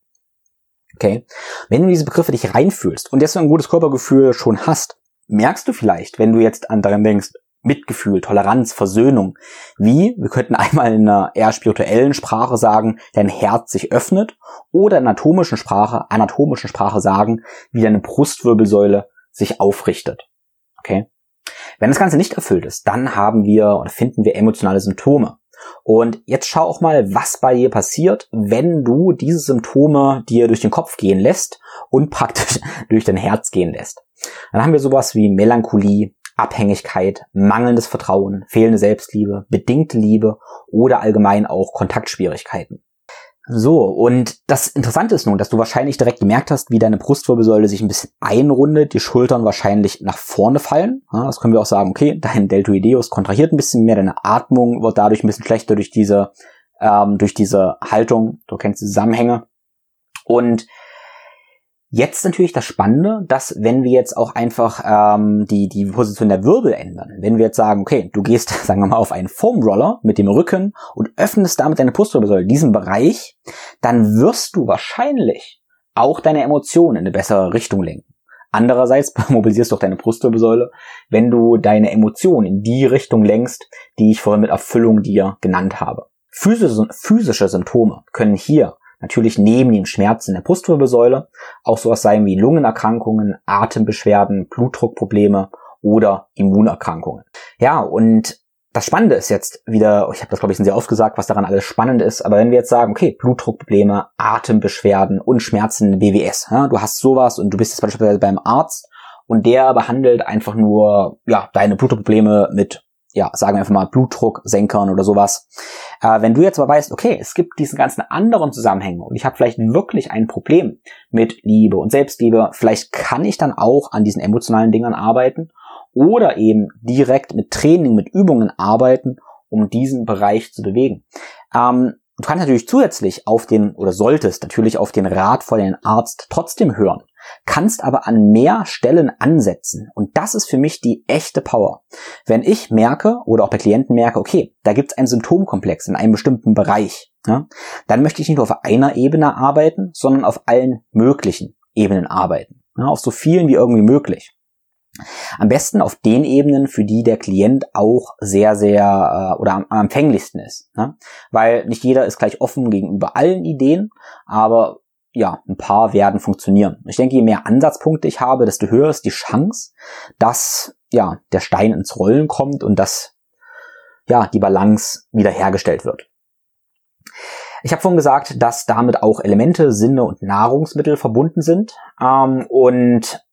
Okay? Wenn du diese Begriffe dich reinfühlst und deswegen ein gutes Körpergefühl schon hast, merkst du vielleicht, wenn du jetzt an daran denkst, Mitgefühl, Toleranz, Versöhnung, wie, wir könnten einmal in einer eher spirituellen Sprache sagen, dein Herz sich öffnet oder in anatomischen Sprache, anatomischen Sprache sagen, wie deine Brustwirbelsäule sich aufrichtet. Okay? Wenn das Ganze nicht erfüllt ist, dann haben wir oder finden wir emotionale Symptome. Und jetzt schau auch mal, was bei dir passiert, wenn du diese Symptome dir durch den Kopf gehen lässt und praktisch durch dein Herz gehen lässt. Dann haben wir sowas wie Melancholie, Abhängigkeit, mangelndes Vertrauen, fehlende Selbstliebe, bedingte Liebe oder allgemein auch Kontaktschwierigkeiten. So, und das Interessante ist nun, dass du wahrscheinlich direkt gemerkt hast, wie deine Brustwirbelsäule sich ein bisschen einrundet, die Schultern wahrscheinlich nach vorne fallen. Ja, das können wir auch sagen, okay, dein Deltoideus kontrahiert ein bisschen mehr, deine Atmung wird dadurch ein bisschen schlechter durch diese, ähm, durch diese Haltung, du kennst die Zusammenhänge. Und Jetzt natürlich das Spannende, dass wenn wir jetzt auch einfach ähm, die, die Position der Wirbel ändern, wenn wir jetzt sagen, okay, du gehst, sagen wir mal, auf einen Foam Roller mit dem Rücken und öffnest damit deine Brustwirbelsäule, diesen Bereich, dann wirst du wahrscheinlich auch deine Emotionen in eine bessere Richtung lenken. Andererseits mobilisierst du auch deine Brustwirbelsäule, wenn du deine Emotionen in die Richtung lenkst, die ich vorhin mit Erfüllung dir genannt habe. Physische, physische Symptome können hier Natürlich neben den Schmerzen der Brustwirbelsäule auch sowas sein wie Lungenerkrankungen, Atembeschwerden, Blutdruckprobleme oder Immunerkrankungen. Ja, und das Spannende ist jetzt wieder, ich habe das glaube ich schon sehr oft gesagt, was daran alles spannend ist, aber wenn wir jetzt sagen, okay, Blutdruckprobleme, Atembeschwerden und Schmerzen BWS, ja, du hast sowas und du bist jetzt beispielsweise beim Arzt und der behandelt einfach nur ja, deine Blutdruckprobleme mit ja, sagen wir einfach mal Blutdrucksenkern oder sowas. Äh, wenn du jetzt aber weißt, okay, es gibt diesen ganzen anderen Zusammenhänge und ich habe vielleicht wirklich ein Problem mit Liebe und Selbstliebe, vielleicht kann ich dann auch an diesen emotionalen Dingern arbeiten oder eben direkt mit Training, mit Übungen arbeiten, um diesen Bereich zu bewegen. Ähm, du kannst natürlich zusätzlich auf den, oder solltest natürlich auf den Rat von den Arzt trotzdem hören kannst aber an mehr Stellen ansetzen. Und das ist für mich die echte Power. Wenn ich merke oder auch bei Klienten merke, okay, da gibt es einen Symptomkomplex in einem bestimmten Bereich, ja, dann möchte ich nicht nur auf einer Ebene arbeiten, sondern auf allen möglichen Ebenen arbeiten. Ja, auf so vielen wie irgendwie möglich. Am besten auf den Ebenen, für die der Klient auch sehr, sehr äh, oder am, am empfänglichsten ist. Ne? Weil nicht jeder ist gleich offen gegenüber allen Ideen, aber ja, ein paar werden funktionieren. Ich denke, je mehr Ansatzpunkte ich habe, desto höher ist die Chance, dass ja der Stein ins Rollen kommt und dass ja die Balance wiederhergestellt wird. Ich habe vorhin gesagt, dass damit auch Elemente, Sinne und Nahrungsmittel verbunden sind. Ähm, und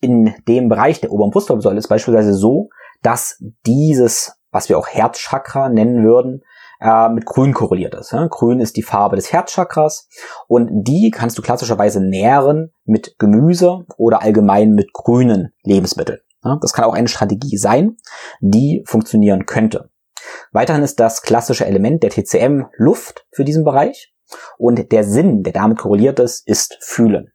in dem Bereich der oberen Brustwirbelsäule ist beispielsweise so, dass dieses, was wir auch Herzchakra nennen würden, äh, mit Grün korreliert ist. Ja? Grün ist die Farbe des Herzchakras und die kannst du klassischerweise nähren mit Gemüse oder allgemein mit grünen Lebensmitteln. Ja? Das kann auch eine Strategie sein, die funktionieren könnte. Weiterhin ist das klassische Element der TCM Luft für diesen Bereich und der Sinn, der damit korreliert ist, ist Fühlen.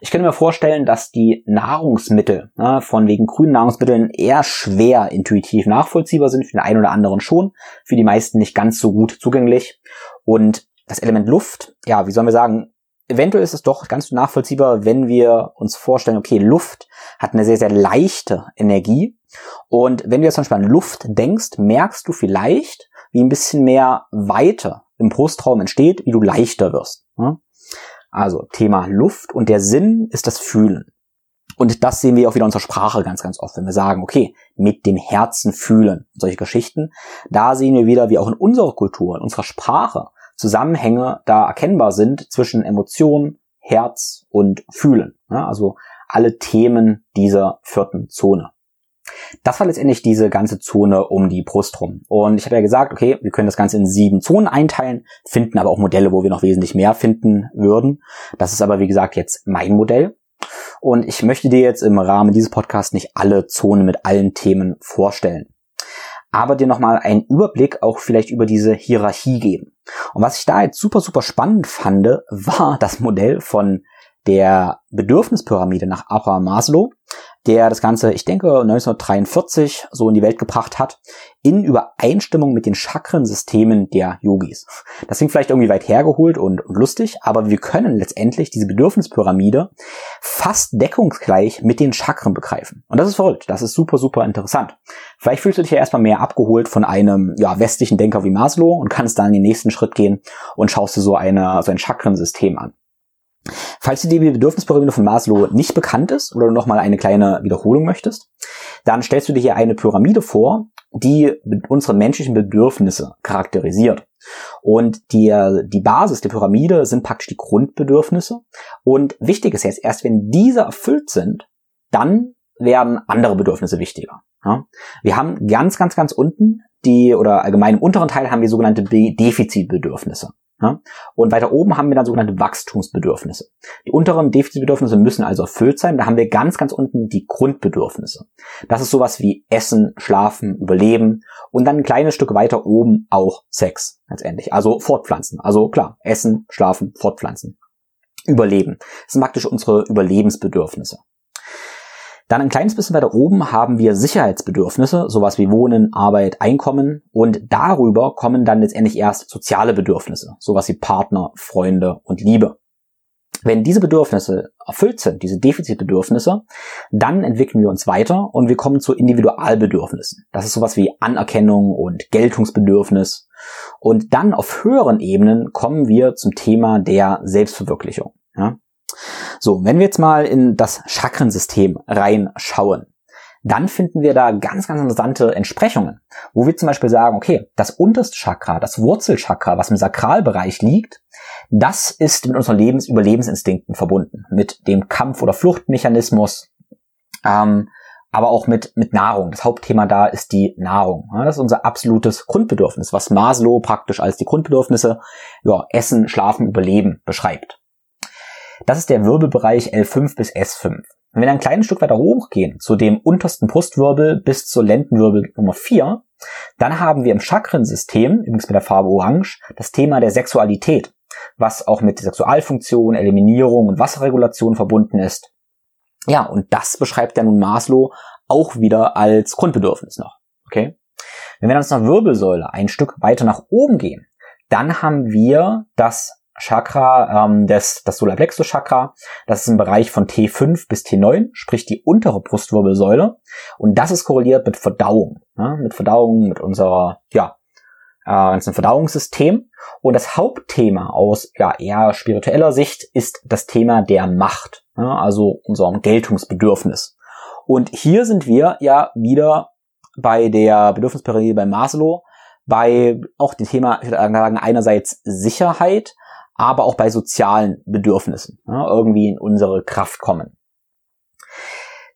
Ich könnte mir vorstellen, dass die Nahrungsmittel ne, von wegen grünen Nahrungsmitteln eher schwer intuitiv nachvollziehbar sind, für den einen oder anderen schon, für die meisten nicht ganz so gut zugänglich. Und das Element Luft, ja, wie sollen wir sagen, eventuell ist es doch ganz nachvollziehbar, wenn wir uns vorstellen, okay, Luft hat eine sehr, sehr leichte Energie. Und wenn du jetzt zum Beispiel an Luft denkst, merkst du vielleicht, wie ein bisschen mehr Weite im Brustraum entsteht, wie du leichter wirst. Also Thema Luft und der Sinn ist das Fühlen. Und das sehen wir auch wieder in unserer Sprache ganz, ganz oft, wenn wir sagen, okay, mit dem Herzen fühlen, solche Geschichten. Da sehen wir wieder, wie auch in unserer Kultur, in unserer Sprache Zusammenhänge da erkennbar sind zwischen Emotionen, Herz und Fühlen. Ja, also alle Themen dieser vierten Zone. Das war letztendlich diese ganze Zone um die Brust rum. Und ich habe ja gesagt, okay, wir können das Ganze in sieben Zonen einteilen, finden aber auch Modelle, wo wir noch wesentlich mehr finden würden. Das ist aber, wie gesagt, jetzt mein Modell. Und ich möchte dir jetzt im Rahmen dieses Podcasts nicht alle Zonen mit allen Themen vorstellen. Aber dir nochmal einen Überblick auch vielleicht über diese Hierarchie geben. Und was ich da jetzt super, super spannend fand, war das Modell von der Bedürfnispyramide nach Abraham Maslow, der das Ganze, ich denke, 1943 so in die Welt gebracht hat, in Übereinstimmung mit den Chakrensystemen der Yogis. Das klingt vielleicht irgendwie weit hergeholt und, und lustig, aber wir können letztendlich diese Bedürfnispyramide fast deckungsgleich mit den Chakren begreifen. Und das ist verrückt, das ist super, super interessant. Vielleicht fühlst du dich ja erstmal mehr abgeholt von einem ja, westlichen Denker wie Maslow und kannst dann in den nächsten Schritt gehen und schaust dir so, eine, so ein Chakrensystem an. Falls dir die Bedürfnispyramide von Maslow nicht bekannt ist oder du nochmal eine kleine Wiederholung möchtest, dann stellst du dir hier eine Pyramide vor, die unsere menschlichen Bedürfnisse charakterisiert. Und die, die Basis der Pyramide sind praktisch die Grundbedürfnisse. Und wichtig ist jetzt, erst wenn diese erfüllt sind, dann werden andere Bedürfnisse wichtiger. Ja? Wir haben ganz, ganz, ganz unten die, oder allgemein im unteren Teil haben wir sogenannte Defizitbedürfnisse. Ja? Und weiter oben haben wir dann sogenannte Wachstumsbedürfnisse. Die unteren Defizitbedürfnisse müssen also erfüllt sein. Da haben wir ganz, ganz unten die Grundbedürfnisse. Das ist sowas wie Essen, Schlafen, Überleben und dann ein kleines Stück weiter oben auch Sex letztendlich. Also fortpflanzen. Also klar, Essen, Schlafen, fortpflanzen. Überleben. Das sind praktisch unsere Überlebensbedürfnisse. Dann ein kleines bisschen weiter oben haben wir Sicherheitsbedürfnisse, sowas wie Wohnen, Arbeit, Einkommen und darüber kommen dann letztendlich erst soziale Bedürfnisse, sowas wie Partner, Freunde und Liebe. Wenn diese Bedürfnisse erfüllt sind, diese Defizitbedürfnisse, dann entwickeln wir uns weiter und wir kommen zu Individualbedürfnissen. Das ist sowas wie Anerkennung und Geltungsbedürfnis. Und dann auf höheren Ebenen kommen wir zum Thema der Selbstverwirklichung. Ja? So, wenn wir jetzt mal in das Chakrensystem reinschauen, dann finden wir da ganz, ganz interessante Entsprechungen, wo wir zum Beispiel sagen, okay, das unterste Chakra, das Wurzelchakra, was im Sakralbereich liegt, das ist mit unseren Lebens Überlebensinstinkten verbunden, mit dem Kampf- oder Fluchtmechanismus, ähm, aber auch mit, mit Nahrung. Das Hauptthema da ist die Nahrung. Das ist unser absolutes Grundbedürfnis, was Maslow praktisch als die Grundbedürfnisse ja, Essen, Schlafen, Überleben beschreibt. Das ist der Wirbelbereich L5 bis S5. Wenn wir ein kleines Stück weiter hochgehen, zu dem untersten Brustwirbel bis zur Lendenwirbel Nummer 4, dann haben wir im Chakrensystem, übrigens mit der Farbe Orange, das Thema der Sexualität, was auch mit Sexualfunktion, Eliminierung und Wasserregulation verbunden ist. Ja, und das beschreibt ja nun Maslow auch wieder als Grundbedürfnis noch. Okay? Wenn wir dann zur Wirbelsäule ein Stück weiter nach oben gehen, dann haben wir das Chakra, ähm, das, das Solarplexus Chakra, das ist im Bereich von T5 bis T9, sprich die untere Brustwirbelsäule. Und das ist korreliert mit Verdauung, ne? mit Verdauung, mit unserer, ja, äh, ganzen Verdauungssystem. Und das Hauptthema aus ja, eher spiritueller Sicht ist das Thema der Macht, ne? also unserem Geltungsbedürfnis. Und hier sind wir ja wieder bei der Bedürfnispyramide bei Maslow, bei auch dem Thema, ich würde sagen, einerseits Sicherheit, aber auch bei sozialen Bedürfnissen ja, irgendwie in unsere Kraft kommen.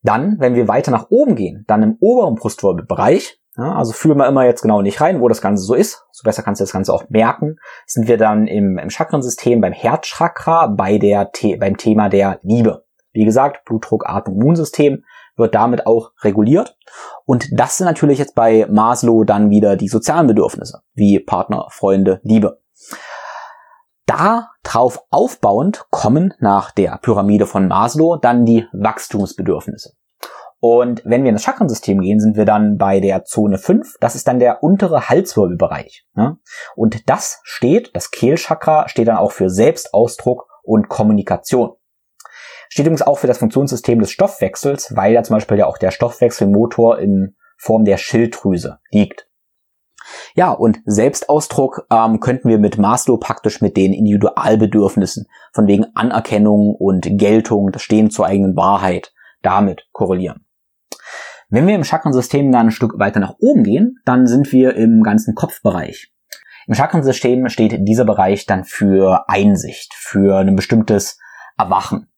Dann, wenn wir weiter nach oben gehen, dann im oberen Brustwirbelbereich, ja, also fühlen wir immer jetzt genau nicht rein, wo das Ganze so ist, so besser kannst du das Ganze auch merken, sind wir dann im, im Chakrensystem beim Herzchakra bei der, beim Thema der Liebe. Wie gesagt, Blutdruck, Atmung, Immunsystem wird damit auch reguliert. Und das sind natürlich jetzt bei Maslow dann wieder die sozialen Bedürfnisse, wie Partner, Freunde, Liebe. Da drauf aufbauend kommen nach der Pyramide von Maslow dann die Wachstumsbedürfnisse. Und wenn wir in das Chakrensystem gehen, sind wir dann bei der Zone 5. Das ist dann der untere Halswirbelbereich. Und das steht, das Kehlchakra steht dann auch für Selbstausdruck und Kommunikation. Steht übrigens auch für das Funktionssystem des Stoffwechsels, weil da zum Beispiel ja auch der Stoffwechselmotor in Form der Schilddrüse liegt. Ja, und Selbstausdruck ähm, könnten wir mit Maslow praktisch mit den Individualbedürfnissen, von wegen Anerkennung und Geltung, das Stehen zur eigenen Wahrheit, damit korrelieren. Wenn wir im Chakrensystem dann ein Stück weiter nach oben gehen, dann sind wir im ganzen Kopfbereich. Im Chakrensystem steht dieser Bereich dann für Einsicht, für ein bestimmtes Erwachen.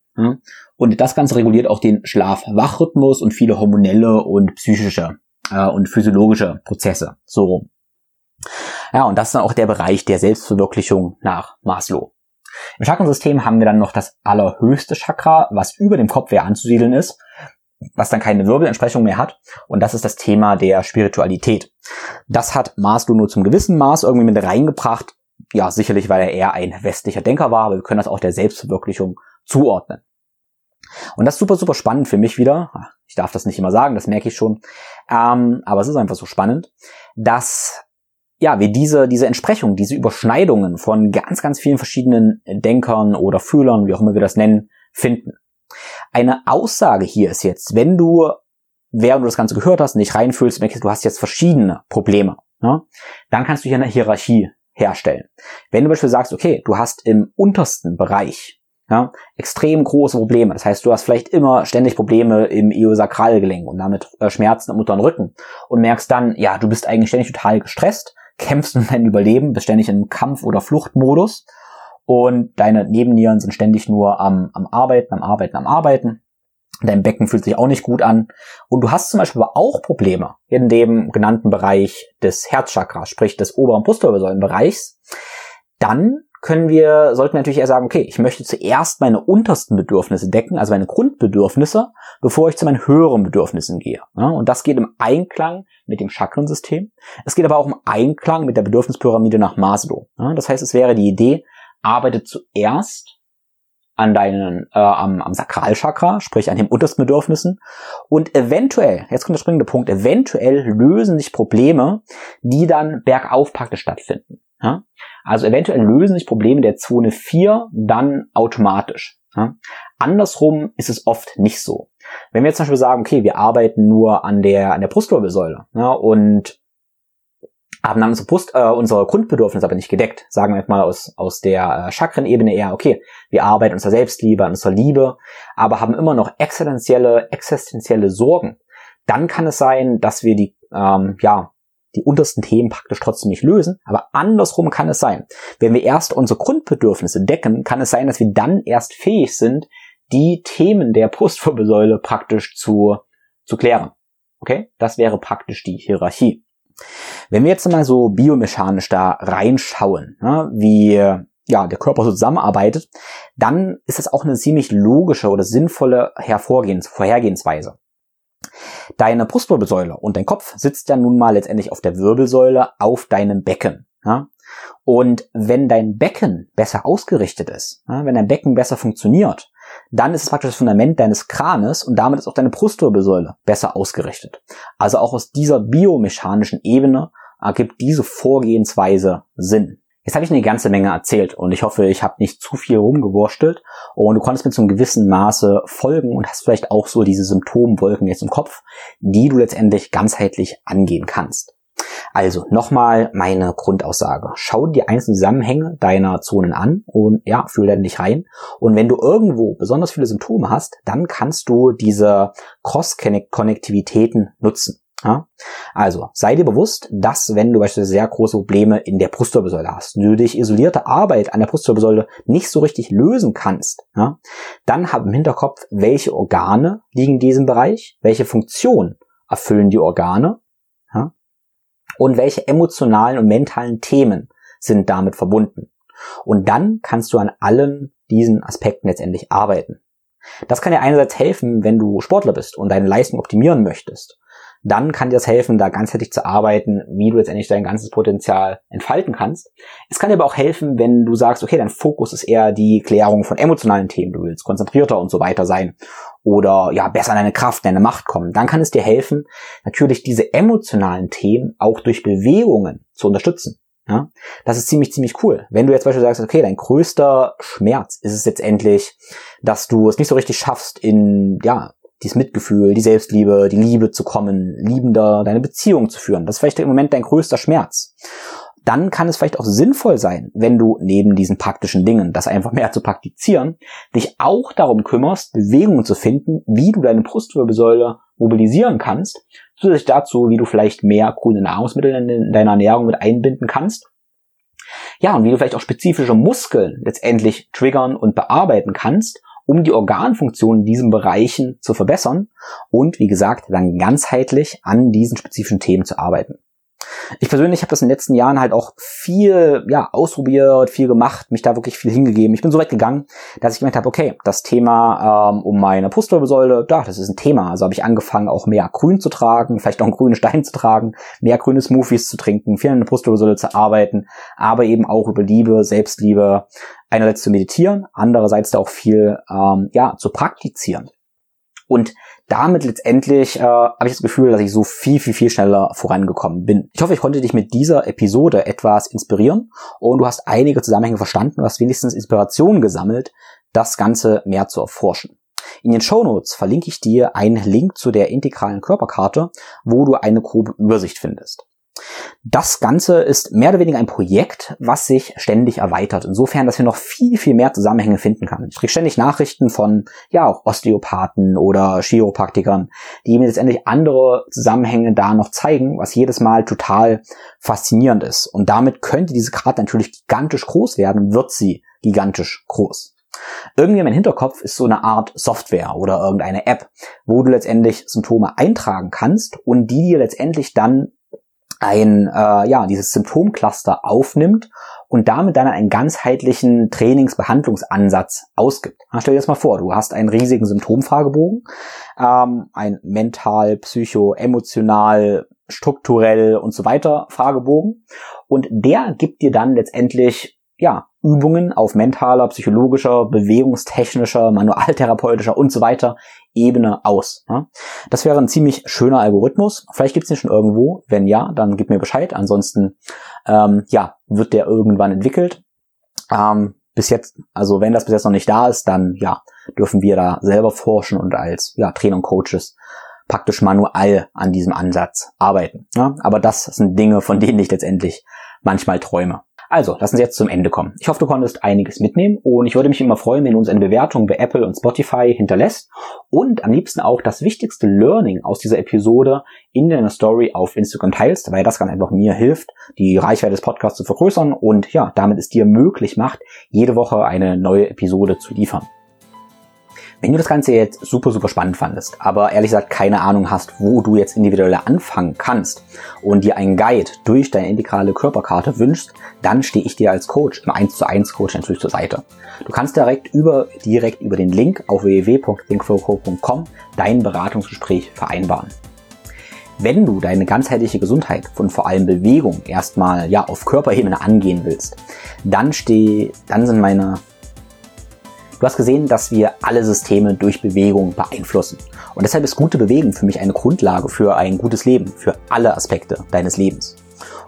Und das Ganze reguliert auch den Schlaf-Wach-Rhythmus und viele hormonelle und psychische äh, und physiologische Prozesse. So rum. Ja, und das ist dann auch der Bereich der Selbstverwirklichung nach Maslow. Im Chakrensystem haben wir dann noch das allerhöchste Chakra, was über dem Kopf wer anzusiedeln ist, was dann keine Wirbelentsprechung mehr hat. Und das ist das Thema der Spiritualität. Das hat Maslow nur zum gewissen Maß irgendwie mit reingebracht. Ja, sicherlich, weil er eher ein westlicher Denker war, aber wir können das auch der Selbstverwirklichung zuordnen. Und das ist super, super spannend für mich wieder. Ich darf das nicht immer sagen, das merke ich schon. Ähm, aber es ist einfach so spannend, dass ja, wir diese, diese Entsprechung, diese Überschneidungen von ganz, ganz vielen verschiedenen Denkern oder Fühlern, wie auch immer wir das nennen, finden. Eine Aussage hier ist jetzt, wenn du, während du das Ganze gehört hast, nicht reinfühlst, merkst, du hast jetzt verschiedene Probleme, ne? dann kannst du hier eine Hierarchie herstellen. Wenn du beispielsweise sagst, okay, du hast im untersten Bereich ja, extrem große Probleme. Das heißt, du hast vielleicht immer ständig Probleme im Iosakralgelenk und damit äh, Schmerzen im unteren Rücken und merkst dann, ja, du bist eigentlich ständig total gestresst, kämpfst um dein Überleben, bist ständig im Kampf- oder Fluchtmodus und deine Nebennieren sind ständig nur am, am Arbeiten, am Arbeiten, am Arbeiten. Dein Becken fühlt sich auch nicht gut an. Und du hast zum Beispiel aber auch Probleme in dem genannten Bereich des Herzchakras, sprich des oberen Brustwirbelsäulenbereichs. Dann können wir, sollten wir natürlich eher sagen, okay, ich möchte zuerst meine untersten Bedürfnisse decken, also meine Grundbedürfnisse, bevor ich zu meinen höheren Bedürfnissen gehe. und das geht im Einklang mit dem Chakrensystem. Es geht aber auch im Einklang mit der Bedürfnispyramide nach Maslow. das heißt, es wäre die Idee, arbeite zuerst an deinen, äh, am, am Sakralchakra, sprich an den untersten Bedürfnissen. Und eventuell, jetzt kommt der springende Punkt, eventuell lösen sich Probleme, die dann bergauf praktisch stattfinden. Ja? Also eventuell lösen sich Probleme der Zone 4 dann automatisch. Ja? Andersrum ist es oft nicht so. Wenn wir jetzt zum Beispiel sagen, okay, wir arbeiten nur an der, an der Brustwirbelsäule ja, und haben dann unsere, Brust, äh, unsere Grundbedürfnisse aber nicht gedeckt. Sagen wir jetzt mal aus, aus der äh, Chakrenebene eher, okay, wir arbeiten unserer Selbstliebe, an unserer Liebe, aber haben immer noch existenzielle, existenzielle Sorgen. Dann kann es sein, dass wir die, ähm, ja, die untersten Themen praktisch trotzdem nicht lösen. Aber andersrum kann es sein. Wenn wir erst unsere Grundbedürfnisse decken, kann es sein, dass wir dann erst fähig sind, die Themen der Brustwirbelsäule praktisch zu, zu klären. Okay? Das wäre praktisch die Hierarchie. Wenn wir jetzt mal so biomechanisch da reinschauen, ne, wie ja, der Körper so zusammenarbeitet, dann ist das auch eine ziemlich logische oder sinnvolle Hervorgehens Vorhergehensweise. Deine Brustwirbelsäule und dein Kopf sitzt ja nun mal letztendlich auf der Wirbelsäule auf deinem Becken. Ja? Und wenn dein Becken besser ausgerichtet ist, ja, wenn dein Becken besser funktioniert, dann ist es praktisch das Fundament deines Kranes und damit ist auch deine Brustwirbelsäule besser ausgerichtet. Also auch aus dieser biomechanischen Ebene ergibt diese Vorgehensweise Sinn. Jetzt habe ich eine ganze Menge erzählt und ich hoffe, ich habe nicht zu viel rumgewurstelt und du konntest mit so einem gewissen Maße folgen und hast vielleicht auch so diese Symptomwolken jetzt im Kopf, die du letztendlich ganzheitlich angehen kannst. Also nochmal meine Grundaussage. Schau dir einzelne Zusammenhänge deiner Zonen an und ja, fühl dann nicht rein. Und wenn du irgendwo besonders viele Symptome hast, dann kannst du diese Cross-Konnektivitäten nutzen. Ja? Also sei dir bewusst, dass wenn du beispielsweise sehr große Probleme in der Brustwirbelsäule hast, du durch isolierte Arbeit an der Brustwirbelsäule nicht so richtig lösen kannst, ja, dann hab im Hinterkopf, welche Organe liegen in diesem Bereich, welche Funktion erfüllen die Organe ja, und welche emotionalen und mentalen Themen sind damit verbunden. Und dann kannst du an allen diesen Aspekten letztendlich arbeiten. Das kann dir einerseits helfen, wenn du Sportler bist und deine Leistung optimieren möchtest dann kann dir das helfen, da ganzheitlich zu arbeiten, wie du letztendlich dein ganzes Potenzial entfalten kannst. Es kann dir aber auch helfen, wenn du sagst, okay, dein Fokus ist eher die Klärung von emotionalen Themen, du willst konzentrierter und so weiter sein oder ja, besser an deine Kraft, deine Macht kommen. Dann kann es dir helfen, natürlich diese emotionalen Themen auch durch Bewegungen zu unterstützen. Ja, das ist ziemlich, ziemlich cool. Wenn du jetzt zum Beispiel sagst, okay, dein größter Schmerz ist es letztendlich, dass du es nicht so richtig schaffst, in, ja, dieses Mitgefühl, die Selbstliebe, die Liebe zu kommen, liebender deine Beziehung zu führen. Das ist vielleicht im Moment dein größter Schmerz. dann kann es vielleicht auch sinnvoll sein, wenn du neben diesen praktischen Dingen, das einfach mehr zu praktizieren, dich auch darum kümmerst, Bewegungen zu finden, wie du deine Brustwirbelsäule mobilisieren kannst, zusätzlich dazu, wie du vielleicht mehr grüne Nahrungsmittel in deiner Ernährung mit einbinden kannst. Ja, und wie du vielleicht auch spezifische Muskeln letztendlich triggern und bearbeiten kannst, um die Organfunktion in diesen Bereichen zu verbessern und, wie gesagt, dann ganzheitlich an diesen spezifischen Themen zu arbeiten. Ich persönlich habe das in den letzten Jahren halt auch viel ja, ausprobiert, viel gemacht, mich da wirklich viel hingegeben. Ich bin so weit gegangen, dass ich gemerkt habe, okay, das Thema ähm, um meine Brustwirbelsäule, da, das ist ein Thema. Also habe ich angefangen, auch mehr Grün zu tragen, vielleicht auch einen grünen Stein zu tragen, mehr grüne Smoothies zu trinken, viel an der Brustwirbelsäule zu arbeiten, aber eben auch über Liebe, Selbstliebe, einerseits zu meditieren, andererseits da auch viel ähm, ja zu praktizieren. Und damit letztendlich äh, habe ich das Gefühl, dass ich so viel, viel, viel schneller vorangekommen bin. Ich hoffe, ich konnte dich mit dieser Episode etwas inspirieren und du hast einige Zusammenhänge verstanden, du hast wenigstens Inspiration gesammelt, das Ganze mehr zu erforschen. In den Show Notes verlinke ich dir einen Link zu der integralen Körperkarte, wo du eine grobe Übersicht findest. Das Ganze ist mehr oder weniger ein Projekt, was sich ständig erweitert. Insofern, dass wir noch viel, viel mehr Zusammenhänge finden können. Ich kriege ständig Nachrichten von, ja, auch Osteopathen oder Chiropraktikern, die mir letztendlich andere Zusammenhänge da noch zeigen, was jedes Mal total faszinierend ist. Und damit könnte diese Karte natürlich gigantisch groß werden und wird sie gigantisch groß. Irgendwie meinem Hinterkopf ist so eine Art Software oder irgendeine App, wo du letztendlich Symptome eintragen kannst und die dir letztendlich dann ein, äh, ja, dieses Symptomcluster aufnimmt und damit dann einen ganzheitlichen Trainingsbehandlungsansatz ausgibt. Na, stell dir das mal vor, du hast einen riesigen Symptomfragebogen, ähm, ein mental, psycho, emotional, strukturell und so weiter Fragebogen und der gibt dir dann letztendlich ja, Übungen auf mentaler, psychologischer, bewegungstechnischer, manualtherapeutischer und so weiter Ebene aus. Das wäre ein ziemlich schöner Algorithmus. Vielleicht gibt es den schon irgendwo. Wenn ja, dann gib mir Bescheid. Ansonsten ähm, ja, wird der irgendwann entwickelt. Ähm, bis jetzt, also wenn das bis jetzt noch nicht da ist, dann ja, dürfen wir da selber forschen und als ja, Trainer und Coaches praktisch manuell an diesem Ansatz arbeiten. Ja? Aber das sind Dinge, von denen ich letztendlich manchmal träume. Also, lassen Sie jetzt zum Ende kommen. Ich hoffe, du konntest einiges mitnehmen und ich würde mich immer freuen, wenn du uns eine Bewertung bei Apple und Spotify hinterlässt und am liebsten auch das wichtigste Learning aus dieser Episode in deiner Story auf Instagram teilst, weil das ganz einfach mir hilft, die Reichweite des Podcasts zu vergrößern und ja, damit es dir möglich macht, jede Woche eine neue Episode zu liefern. Wenn du das Ganze jetzt super, super spannend fandest, aber ehrlich gesagt keine Ahnung hast, wo du jetzt individuell anfangen kannst und dir einen Guide durch deine integrale Körperkarte wünschst, dann stehe ich dir als Coach im 1 zu 1 Coach natürlich zur Seite. Du kannst direkt über, direkt über den Link auf www.thinkflowco.com dein Beratungsgespräch vereinbaren. Wenn du deine ganzheitliche Gesundheit von vor allem Bewegung erstmal ja auf Körperebene angehen willst, dann steh, dann sind meine Du hast gesehen, dass wir alle Systeme durch Bewegung beeinflussen. Und deshalb ist gute Bewegung für mich eine Grundlage für ein gutes Leben, für alle Aspekte deines Lebens.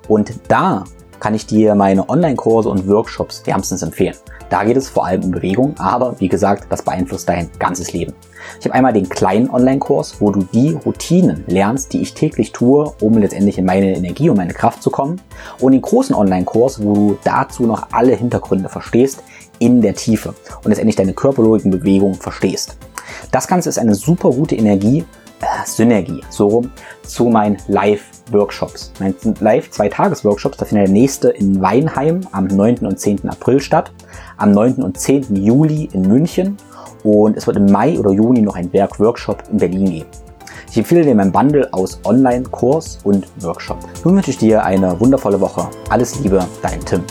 Und da kann ich dir meine Online-Kurse und Workshops wärmstens empfehlen. Da geht es vor allem um Bewegung, aber wie gesagt, das beeinflusst dein ganzes Leben. Ich habe einmal den kleinen Online-Kurs, wo du die Routinen lernst, die ich täglich tue, um letztendlich in meine Energie und meine Kraft zu kommen. Und den großen Online-Kurs, wo du dazu noch alle Hintergründe verstehst, in der Tiefe und letztendlich deine körperlogiken Bewegungen verstehst. Das Ganze ist eine super gute Energie, äh, Synergie, so rum, zu meinen Live-Workshops. Mein Live-Zwei-Tages-Workshops, da findet der nächste in Weinheim am 9. und 10. April statt, am 9. und 10. Juli in München und es wird im Mai oder Juni noch ein Werk-Workshop in Berlin geben. Ich empfehle dir mein Bundle aus Online-Kurs und Workshop. Nun wünsche ich dir eine wundervolle Woche. Alles Liebe, dein Tim.